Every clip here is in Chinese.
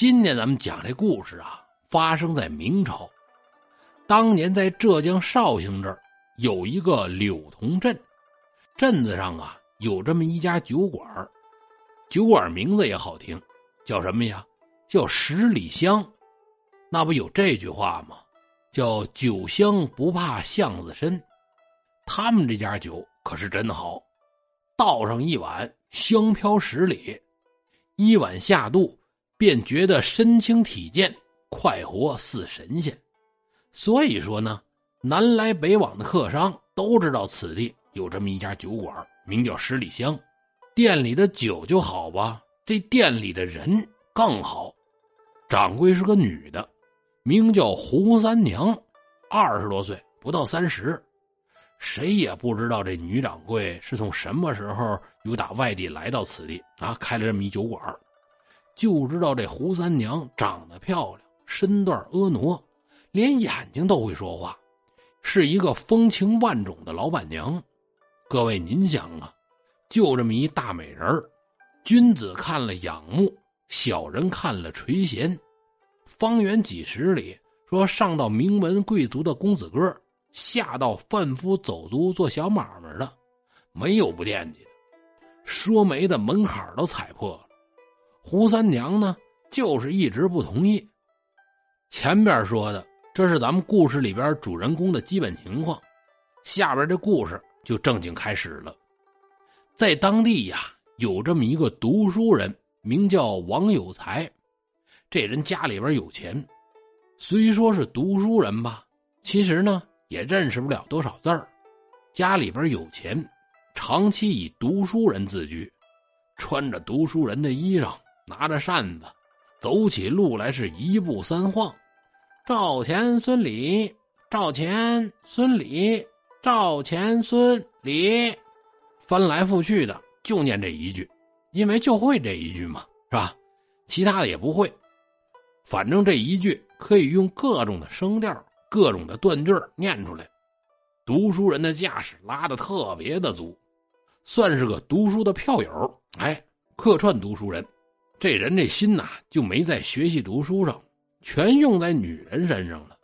今天咱们讲这故事啊，发生在明朝。当年在浙江绍兴这儿有一个柳同镇，镇子上啊有这么一家酒馆酒馆名字也好听，叫什么呀？叫十里香。那不有这句话吗？叫酒香不怕巷子深。他们这家酒可是真好，倒上一碗，香飘十里，一碗下肚，便觉得身轻体健，快活似神仙。所以说呢，南来北往的客商都知道此地有这么一家酒馆，名叫十里香。店里的酒就好吧，这店里的人更好。掌柜是个女的，名叫胡三娘，二十多岁，不到三十。谁也不知道这女掌柜是从什么时候又打外地来到此地啊，开了这么一酒馆。就知道这胡三娘长得漂亮，身段婀娜。连眼睛都会说话，是一个风情万种的老板娘。各位，您想啊，就这么一大美人儿，君子看了仰慕，小人看了垂涎。方圆几十里，说上到名门贵族的公子哥，下到贩夫走卒做小买卖的，没有不惦记的。说媒的门槛都踩破了。胡三娘呢，就是一直不同意。前边说的。这是咱们故事里边主人公的基本情况，下边这故事就正经开始了。在当地呀，有这么一个读书人，名叫王有才。这人家里边有钱，虽说是读书人吧，其实呢也认识不了多少字儿。家里边有钱，长期以读书人自居，穿着读书人的衣裳，拿着扇子，走起路来是一步三晃。赵钱孙李，赵钱孙李，赵钱孙李，翻来覆去的就念这一句，因为就会这一句嘛，是吧？其他的也不会，反正这一句可以用各种的声调、各种的断句念出来。读书人的架势拉的特别的足，算是个读书的票友。哎，客串读书人，这人这心呐就没在学习读书上。全用在女人身上了。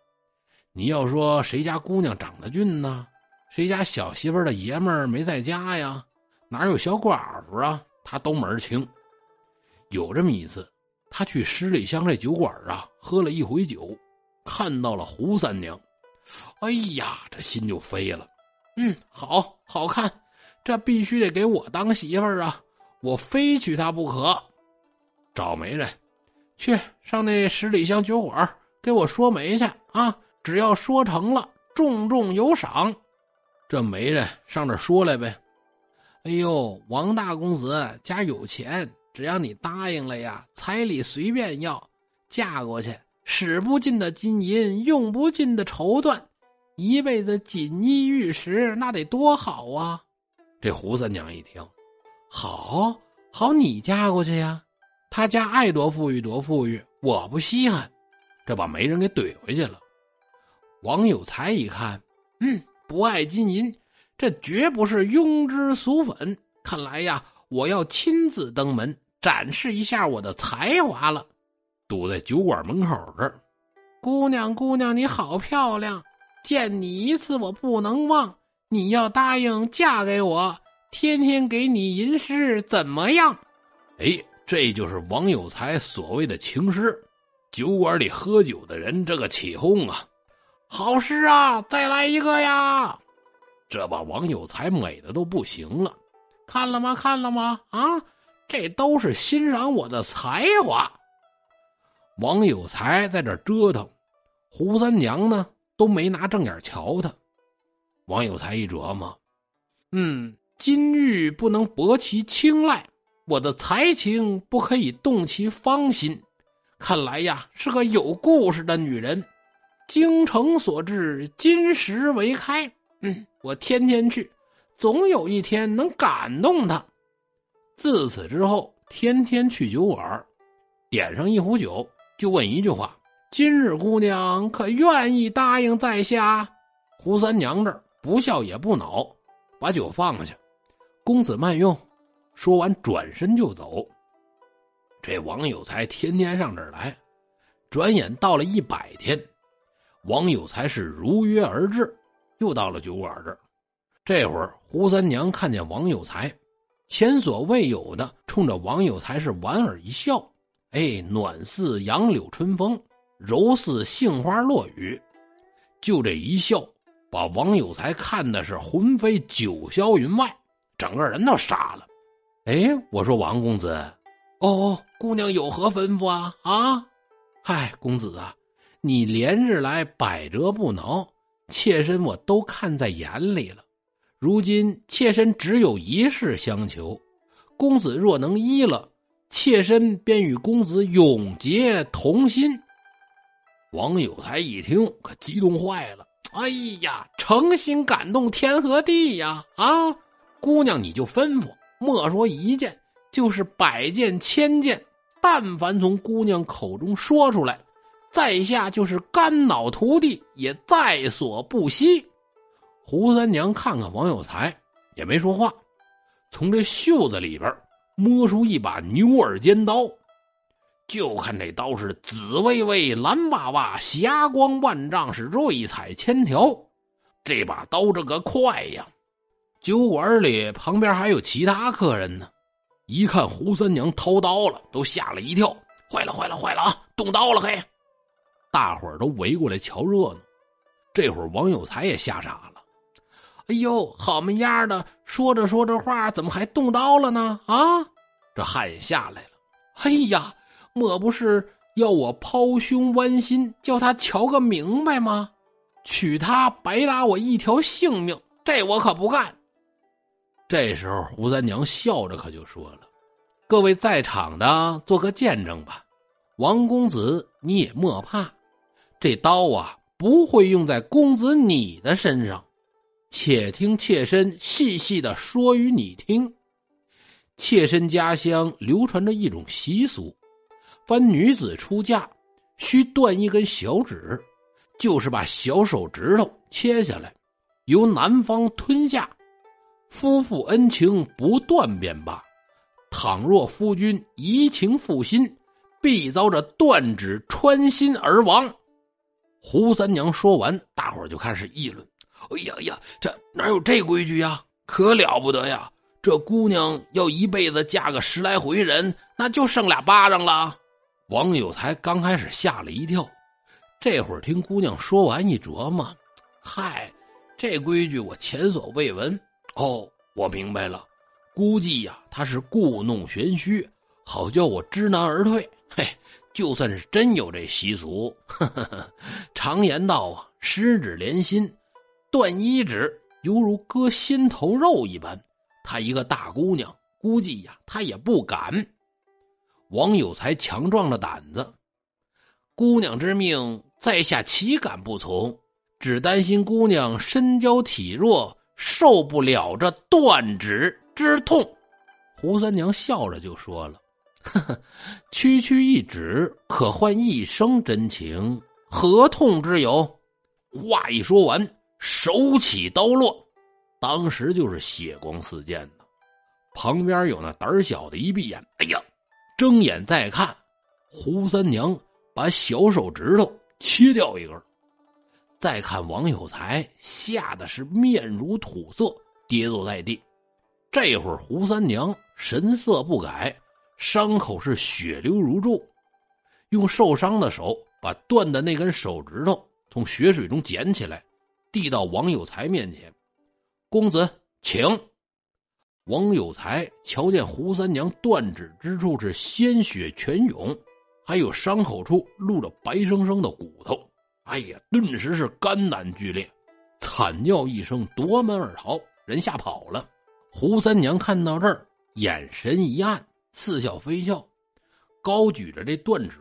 你要说谁家姑娘长得俊呢？谁家小媳妇的爷们儿没在家呀？哪有小寡妇啊？他都门儿清。有这么一次，他去十里香这酒馆啊，喝了一回酒，看到了胡三娘。哎呀，这心就飞了。嗯，好好看，这必须得给我当媳妇儿啊！我非娶她不可。找媒人。去上那十里香酒馆给我说媒去啊！只要说成了，重重有赏。这媒人上这说来呗。哎呦，王大公子家有钱，只要你答应了呀，彩礼随便要，嫁过去使不尽的金银，用不尽的绸缎，一辈子锦衣玉食，那得多好啊！这胡三娘一听，好好，你嫁过去呀。他家爱多富裕多富裕，我不稀罕，这把媒人给怼回去了。王有才一看，嗯，不爱金银，这绝不是庸脂俗粉。看来呀，我要亲自登门展示一下我的才华了。堵在酒馆门口这儿，姑娘姑娘你好漂亮，见你一次我不能忘。你要答应嫁给我，天天给你吟诗，怎么样？哎。这就是王有才所谓的情诗，酒馆里喝酒的人这个起哄啊，好诗啊，再来一个呀！这把王有才美的都不行了，看了吗？看了吗？啊，这都是欣赏我的才华。王有才在这折腾，胡三娘呢都没拿正眼瞧他。王有才一琢磨，嗯，金玉不能博其青睐。我的才情不可以动其芳心，看来呀是个有故事的女人。精诚所至，金石为开。嗯，我天天去，总有一天能感动她。自此之后，天天去酒馆，点上一壶酒，就问一句话：“今日姑娘可愿意答应在下？”胡三娘这儿不笑也不恼，把酒放下去，公子慢用。说完，转身就走。这王有才天天上这儿来，转眼到了一百天，王有才是如约而至，又到了酒馆这儿。这会儿胡三娘看见王有才，前所未有的冲着王有才是莞尔一笑，哎，暖似杨柳春风，柔似杏花落雨，就这一笑，把王有才看的是魂飞九霄云外，整个人都傻了。哎，我说王公子。哦哦，姑娘有何吩咐啊？啊，嗨，公子啊，你连日来百折不挠，妾身我都看在眼里了。如今妾身只有一事相求，公子若能依了，妾身便与公子永结同心。王有才一听，可激动坏了。哎呀，诚心感动天和地呀！啊，姑娘你就吩咐，莫说一件。就是百件千件，但凡从姑娘口中说出来，在下就是肝脑涂地也在所不惜。胡三娘看看王有才，也没说话，从这袖子里边摸出一把牛耳尖刀，就看这刀是紫微微、蓝哇哇、霞光万丈，是瑞彩千条。这把刀这个快呀！酒馆里旁边还有其他客人呢。一看胡三娘掏刀了，都吓了一跳。坏了，坏了，坏了啊！动刀了，嘿！大伙儿都围过来瞧热闹。这会儿王有才也吓傻了。哎呦，好么样的！说着说着话，怎么还动刀了呢？啊！这汗也下来了。哎呀，莫不是要我抛胸剜心，叫他瞧个明白吗？娶她白搭我一条性命，这我可不干。这时候，胡三娘笑着可就说了：“各位在场的，做个见证吧。王公子，你也莫怕，这刀啊不会用在公子你的身上。且听妾身细细的说与你听。妾身家乡流传着一种习俗，凡女子出嫁，需断一根小指，就是把小手指头切下来，由男方吞下。”夫妇恩情不断便罢，倘若夫君移情负心，必遭着断指穿心而亡。胡三娘说完，大伙就开始议论：“哎呀呀，这哪有这规矩呀？可了不得呀！这姑娘要一辈子嫁个十来回人，那就剩俩巴掌了。”王有才刚开始吓了一跳，这会儿听姑娘说完，一琢磨：“嗨，这规矩我前所未闻。”哦，我明白了，估计呀，他是故弄玄虚，好叫我知难而退。嘿，就算是真有这习俗，呵呵呵常言道啊，十指连心，断一指犹如割心头肉一般。她一个大姑娘，估计呀，她也不敢。王有才强壮了胆子，姑娘之命，在下岂敢不从？只担心姑娘身娇体弱。受不了这断指之痛，胡三娘笑着就说了：“呵呵，区区一指可换一生真情，何痛之有？”话一说完，手起刀落，当时就是血光四溅的。旁边有那胆小的一闭眼，哎呀，睁眼再看，胡三娘把小手指头切掉一根。再看王有才，吓得是面如土色，跌坐在地。这会儿胡三娘神色不改，伤口是血流如注，用受伤的手把断的那根手指头从血水中捡起来，递到王有才面前：“公子，请。”王有才瞧见胡三娘断指之处是鲜血泉涌，还有伤口处露着白生生的骨头。哎呀！顿时是肝胆俱裂，惨叫一声，夺门而逃，人吓跑了。胡三娘看到这儿，眼神一暗，似笑非笑，高举着这断指：“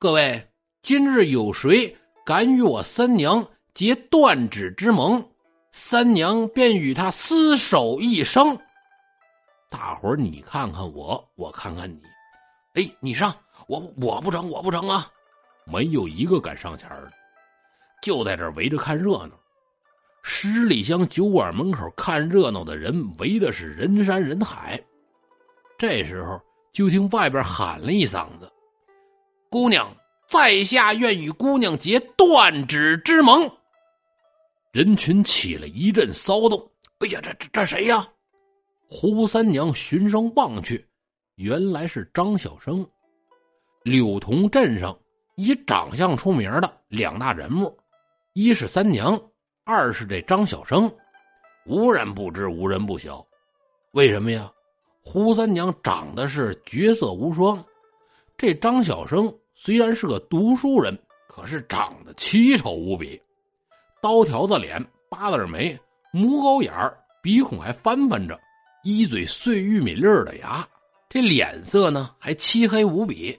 各位，今日有谁敢与我三娘结断指之盟，三娘便与他厮守一生。”大伙儿，你看看我，我看看你，哎，你上，我我不成，我不成啊！没有一个敢上前的，就在这围着看热闹。十里香酒馆门口看热闹的人围的是人山人海。这时候，就听外边喊了一嗓子：“姑娘，在下愿与姑娘结断指之盟。”人群起了一阵骚动。哎呀，这这这谁呀？胡三娘循声望去，原来是张小生。柳同镇上以长相出名的两大人物，一是三娘，二是这张小生，无人不知，无人不晓。为什么呀？胡三娘长得是绝色无双，这张小生虽然是个读书人，可是长得奇丑无比。刀条子脸，八字眉，母狗眼儿，鼻孔还翻翻着，一嘴碎玉米粒的牙，这脸色呢还漆黑无比。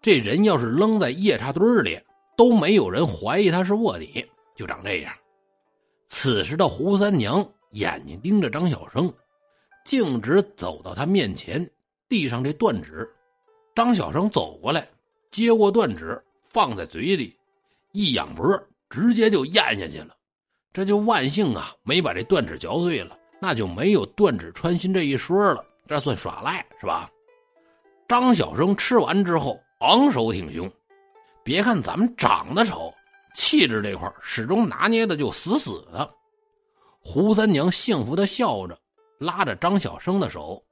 这人要是扔在夜叉堆里，都没有人怀疑他是卧底，就长这样。此时的胡三娘眼睛盯着张小生，径直走到他面前，递上这断指。张小生走过来，接过断指，放在嘴里，一仰脖。直接就咽下去了，这就万幸啊，没把这断指嚼碎了，那就没有断指穿心这一说了，这算耍赖是吧？张小生吃完之后昂首挺胸，别看咱们长得丑，气质这块始终拿捏的就死死的。胡三娘幸福的笑着，拉着张小生的手：“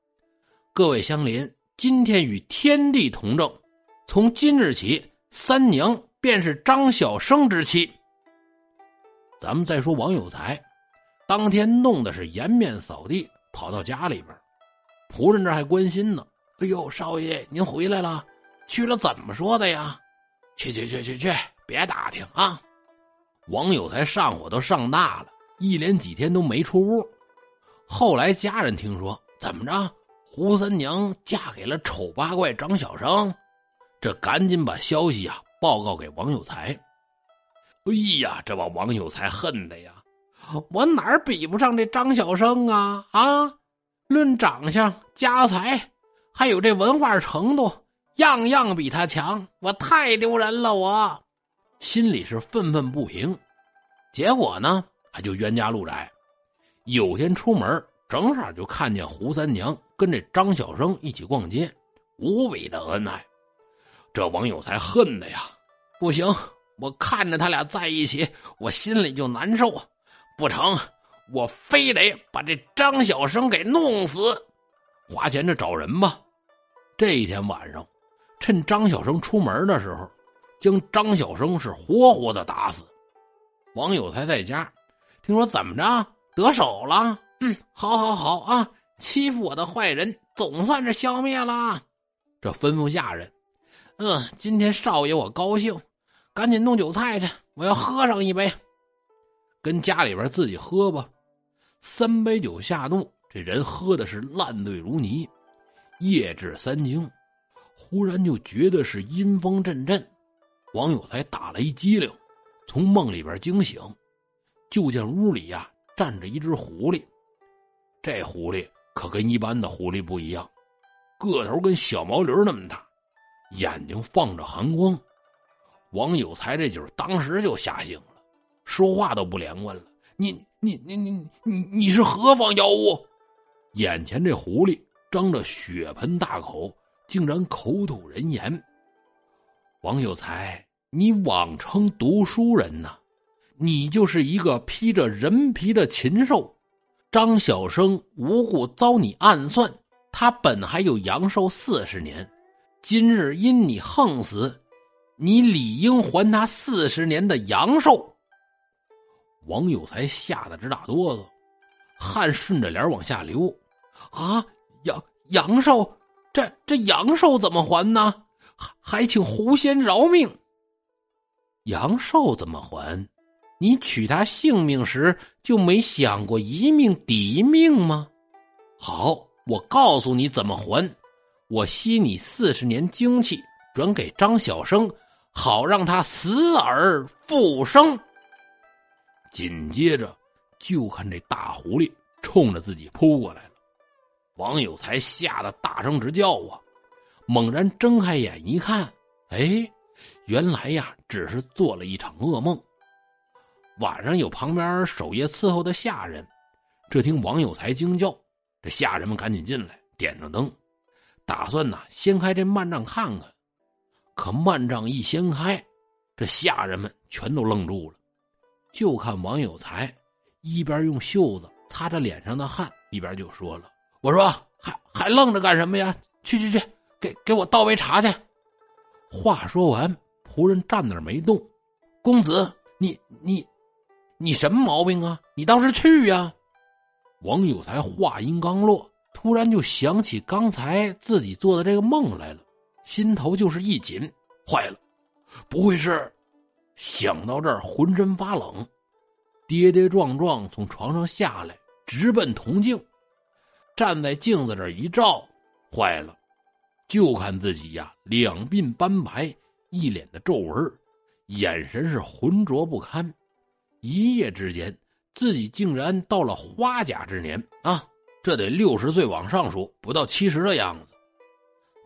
各位乡邻，今天与天地同证，从今日起，三娘便是张小生之妻。”咱们再说王有才，当天弄的是颜面扫地，跑到家里边，仆人这还关心呢。哎呦，少爷您回来了，去了怎么说的呀？去去去去去，别打听啊！王有才上火都上大了，一连几天都没出屋。后来家人听说，怎么着？胡三娘嫁给了丑八怪张小生，这赶紧把消息啊报告给王有才。哎呀，这把王有才恨的呀！我哪儿比不上这张小生啊？啊，论长相、家财，还有这文化程度，样样比他强。我太丢人了，我心里是愤愤不平。结果呢，他就冤家路窄。有天出门，正好就看见胡三娘跟这张小生一起逛街，无比的恩爱。这王有才恨的呀，不行。我看着他俩在一起，我心里就难受啊。不成，我非得把这张小生给弄死。花钱这找人吧。这一天晚上，趁张小生出门的时候，将张小生是活活的打死。王有才在家，听说怎么着得手了？嗯，好，好，好啊！欺负我的坏人总算是消灭了。这吩咐下人，嗯，今天少爷我高兴。赶紧弄酒菜去，我要喝上一杯。跟家里边自己喝吧。三杯酒下肚，这人喝的是烂醉如泥。夜至三更，忽然就觉得是阴风阵阵。王有才打了一激灵，从梦里边惊醒，就见屋里呀站着一只狐狸。这狐狸可跟一般的狐狸不一样，个头跟小毛驴那么大，眼睛放着寒光。王有才这酒当时就吓醒了，说话都不连贯了。你你你你你你是何方妖物？眼前这狐狸张着血盆大口，竟然口吐人言。王有才，你妄称读书人呐？你就是一个披着人皮的禽兽。张小生无故遭你暗算，他本还有阳寿四十年，今日因你横死。你理应还他四十年的阳寿。王有才吓得直打哆嗦，汗顺着脸往下流。啊，阳阳寿，这这阳寿怎么还呢？还还请狐仙饶命。阳寿怎么还？你取他性命时就没想过一命抵一命吗？好，我告诉你怎么还。我吸你四十年精气，转给张小生。好让他死而复生。紧接着，就看这大狐狸冲着自己扑过来了。王有才吓得大声直叫啊！猛然睁开眼一看，哎，原来呀，只是做了一场噩梦。晚上有旁边守夜伺候的下人，这听王有才惊叫，这下人们赶紧进来，点上灯。打算呐掀开这幔帐看看。可幔帐一掀开，这下人们全都愣住了，就看王有才一边用袖子擦着脸上的汗，一边就说了：“我说还还愣着干什么呀？去去去，给给我倒杯茶去。”话说完，仆人站那儿没动。公子，你你你什么毛病啊？你倒是去呀！王有才话音刚落，突然就想起刚才自己做的这个梦来了。心头就是一紧，坏了，不会是？想到这儿，浑身发冷，跌跌撞撞从床上下来，直奔铜镜，站在镜子这一照，坏了，就看自己呀，两鬓斑白，一脸的皱纹，眼神是浑浊不堪。一夜之间，自己竟然到了花甲之年啊！这得六十岁往上数，不到七十的样子。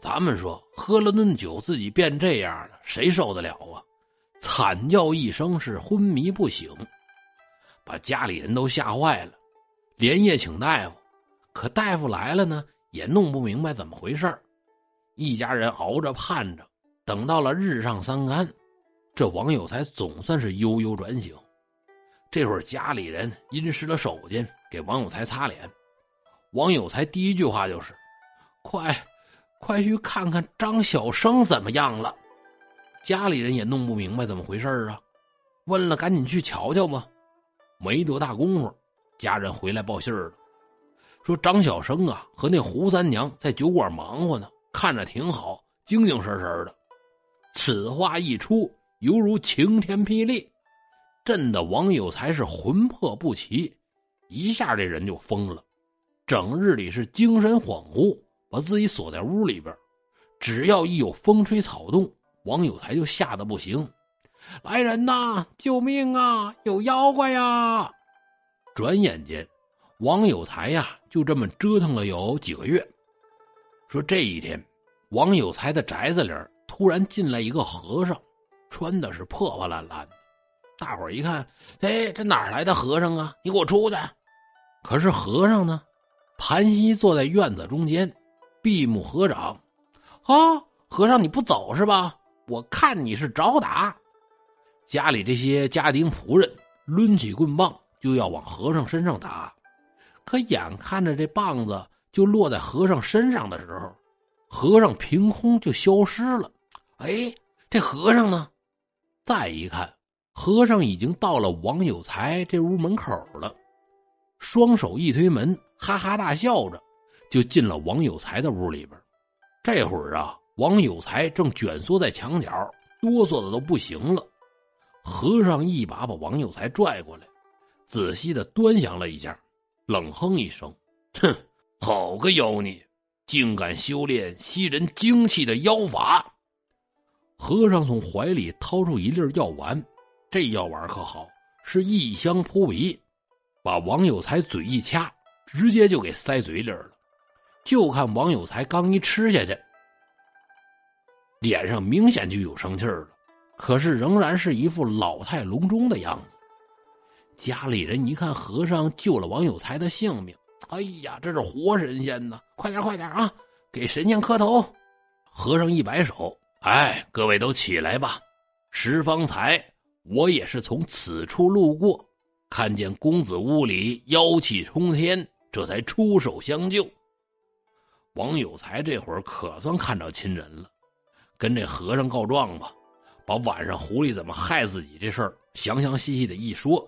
咱们说，喝了顿酒，自己变这样了，谁受得了啊？惨叫一声，是昏迷不醒，把家里人都吓坏了，连夜请大夫，可大夫来了呢，也弄不明白怎么回事一家人熬着盼着，等到了日上三竿，这王有才总算是悠悠转醒。这会儿家里人阴湿了手巾，给王有才擦脸。王有才第一句话就是：“快。”快去看看张小生怎么样了，家里人也弄不明白怎么回事啊，问了赶紧去瞧瞧吧。没多大功夫，家人回来报信了，说张小生啊和那胡三娘在酒馆忙活呢，看着挺好，精精神神的。此话一出，犹如晴天霹雳，震得王有才是魂魄不齐，一下这人就疯了，整日里是精神恍惚。把自己锁在屋里边，只要一有风吹草动，王有才就吓得不行。来人呐！救命啊！有妖怪呀！转眼间，王有才呀就这么折腾了有几个月。说这一天，王有才的宅子里突然进来一个和尚，穿的是破破烂烂的。大伙一看，哎，这哪来的和尚啊？你给我出去！可是和尚呢，盘膝坐在院子中间。闭目合掌，啊，和尚你不走是吧？我看你是找打。家里这些家丁仆人抡起棍棒就要往和尚身上打，可眼看着这棒子就落在和尚身上的时候，和尚凭空就消失了。哎，这和尚呢？再一看，和尚已经到了王有才这屋门口了，双手一推门，哈哈大笑着。就进了王有才的屋里边，这会儿啊，王有才正蜷缩在墙角，哆嗦的都不行了。和尚一把把王有才拽过来，仔细的端详了一下，冷哼一声：“哼，好个妖孽，竟敢修炼吸人精气的妖法！”和尚从怀里掏出一粒药丸，这药丸可好，是异香扑鼻，把王有才嘴一掐，直接就给塞嘴里了。就看王有才刚一吃下去，脸上明显就有生气了，可是仍然是一副老态龙钟的样子。家里人一看和尚救了王有才的性命，哎呀，这是活神仙呐！快点快点啊，给神仙磕头！和尚一摆手，哎，各位都起来吧。十方才我也是从此处路过，看见公子屋里妖气冲天，这才出手相救。王有才这会儿可算看着亲人了，跟这和尚告状吧，把晚上狐狸怎么害自己这事儿详详细细的一说，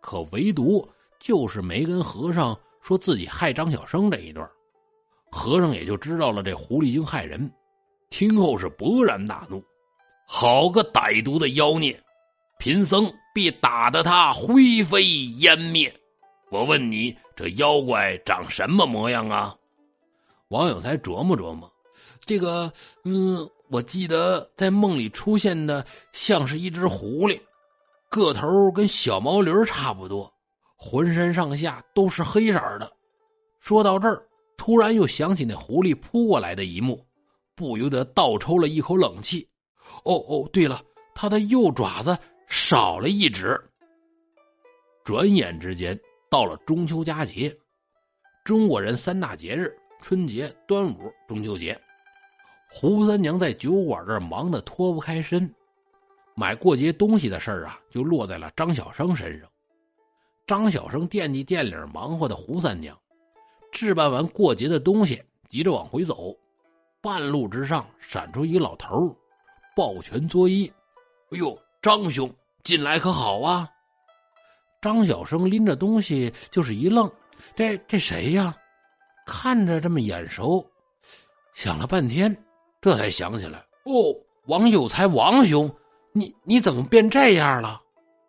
可唯独就是没跟和尚说自己害张小生这一段，和尚也就知道了这狐狸精害人，听后是勃然大怒，好个歹毒的妖孽，贫僧必打得他灰飞烟灭。我问你，这妖怪长什么模样啊？王有才琢磨琢磨，这个，嗯，我记得在梦里出现的像是一只狐狸，个头跟小毛驴差不多，浑身上下都是黑色的。说到这儿，突然又想起那狐狸扑过来的一幕，不由得倒抽了一口冷气。哦哦，对了，他的右爪子少了一指。转眼之间到了中秋佳节，中国人三大节日。春节、端午、中秋节，胡三娘在酒馆这儿忙得脱不开身，买过节东西的事儿啊，就落在了张小生身上。张小生惦记店里忙活的胡三娘，置办完过节的东西，急着往回走。半路之上，闪出一个老头抱拳作揖：“哎呦，张兄，近来可好啊？”张小生拎着东西就是一愣：“这这谁呀？”看着这么眼熟，想了半天，这才想起来哦，王有才，王兄，你你怎么变这样了？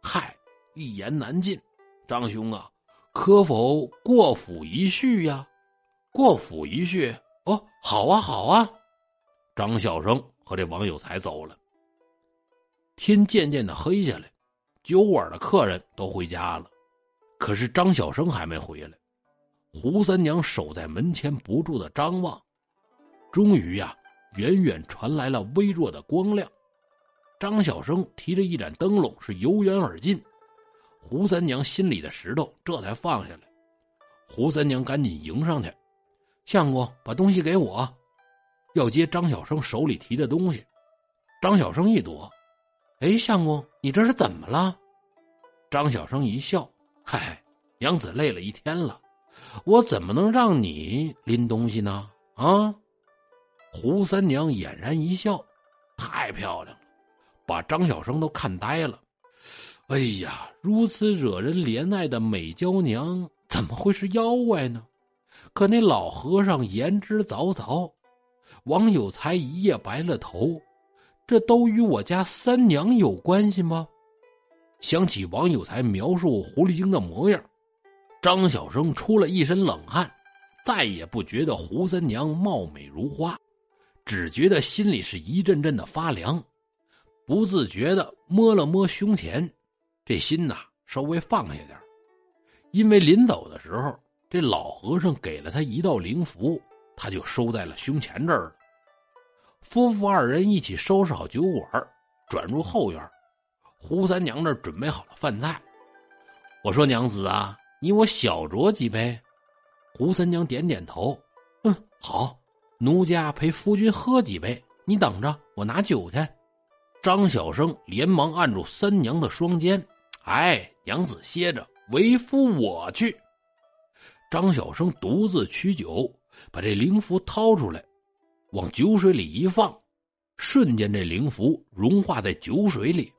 嗨，一言难尽。张兄啊，可否过府一叙呀？过府一叙哦，好啊，好啊。张小生和这王有才走了。天渐渐的黑下来，酒馆的客人都回家了，可是张小生还没回来。胡三娘守在门前，不住的张望。终于呀，远远传来了微弱的光亮。张小生提着一盏灯笼，是由远而近。胡三娘心里的石头这才放下来。胡三娘赶紧迎上去：“相公，把东西给我。”要接张小生手里提的东西。张小生一躲：“哎，相公，你这是怎么了？”张小生一笑：“嗨，娘子累了一天了。”我怎么能让你拎东西呢？啊！胡三娘俨然一笑，太漂亮了，把张小生都看呆了。哎呀，如此惹人怜爱的美娇娘，怎么会是妖怪呢？可那老和尚言之凿凿，王有才一夜白了头，这都与我家三娘有关系吗？想起王有才描述狐狸精的模样。张小生出了一身冷汗，再也不觉得胡三娘貌美如花，只觉得心里是一阵阵的发凉，不自觉的摸了摸胸前，这心呐稍微放下点因为临走的时候，这老和尚给了他一道灵符，他就收在了胸前这儿了。夫妇二人一起收拾好酒馆，转入后院，胡三娘这准备好了饭菜。我说娘子啊。你我小酌几杯，胡三娘点点头，嗯，好，奴家陪夫君喝几杯。你等着，我拿酒去。张小生连忙按住三娘的双肩，哎，娘子歇着，为夫我去。张小生独自取酒，把这灵符掏出来，往酒水里一放，瞬间这灵符融化在酒水里。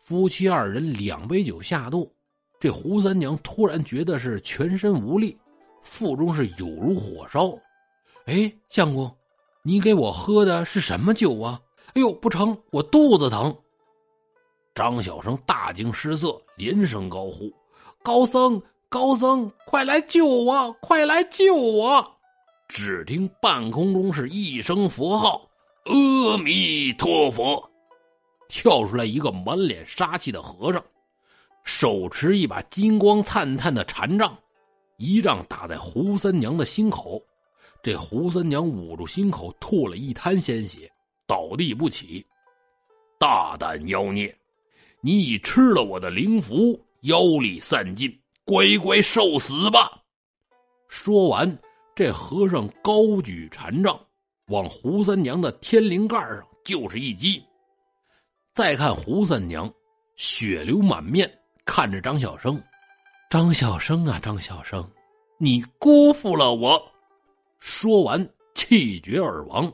夫妻二人两杯酒下肚。这胡三娘突然觉得是全身无力，腹中是有如火烧。哎，相公，你给我喝的是什么酒啊？哎呦，不成，我肚子疼。张小生大惊失色，连声高呼：“高僧，高僧，快来救我！快来救我！”只听半空中是一声佛号：“阿弥陀佛！”跳出来一个满脸杀气的和尚。手持一把金光灿灿的禅杖，一杖打在胡三娘的心口，这胡三娘捂住心口，吐了一滩鲜血，倒地不起。大胆妖孽，你已吃了我的灵符，妖力散尽，乖乖受死吧！说完，这和尚高举禅杖，往胡三娘的天灵盖上就是一击。再看胡三娘，血流满面。看着张小生，张小生啊，张小生，你辜负了我！说完，气绝而亡。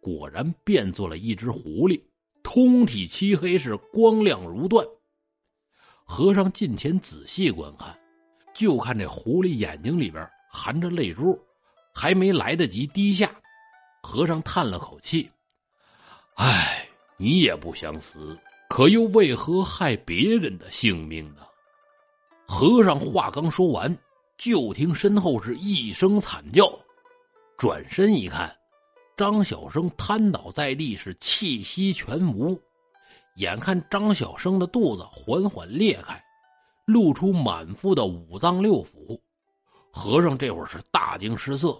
果然变作了一只狐狸，通体漆黑，是光亮如缎。和尚近前仔细观看，就看这狐狸眼睛里边含着泪珠，还没来得及滴下，和尚叹了口气：“唉，你也不想死。”可又为何害别人的性命呢？和尚话刚说完，就听身后是一声惨叫，转身一看，张小生瘫倒在地，是气息全无。眼看张小生的肚子缓缓裂开，露出满腹的五脏六腑，和尚这会儿是大惊失色，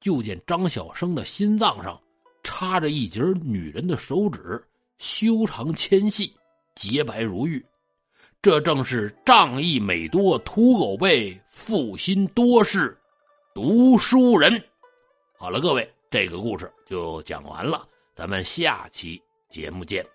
就见张小生的心脏上插着一截女人的手指。修长纤细，洁白如玉，这正是仗义美多屠狗辈，负心多事，读书人。好了，各位，这个故事就讲完了，咱们下期节目见。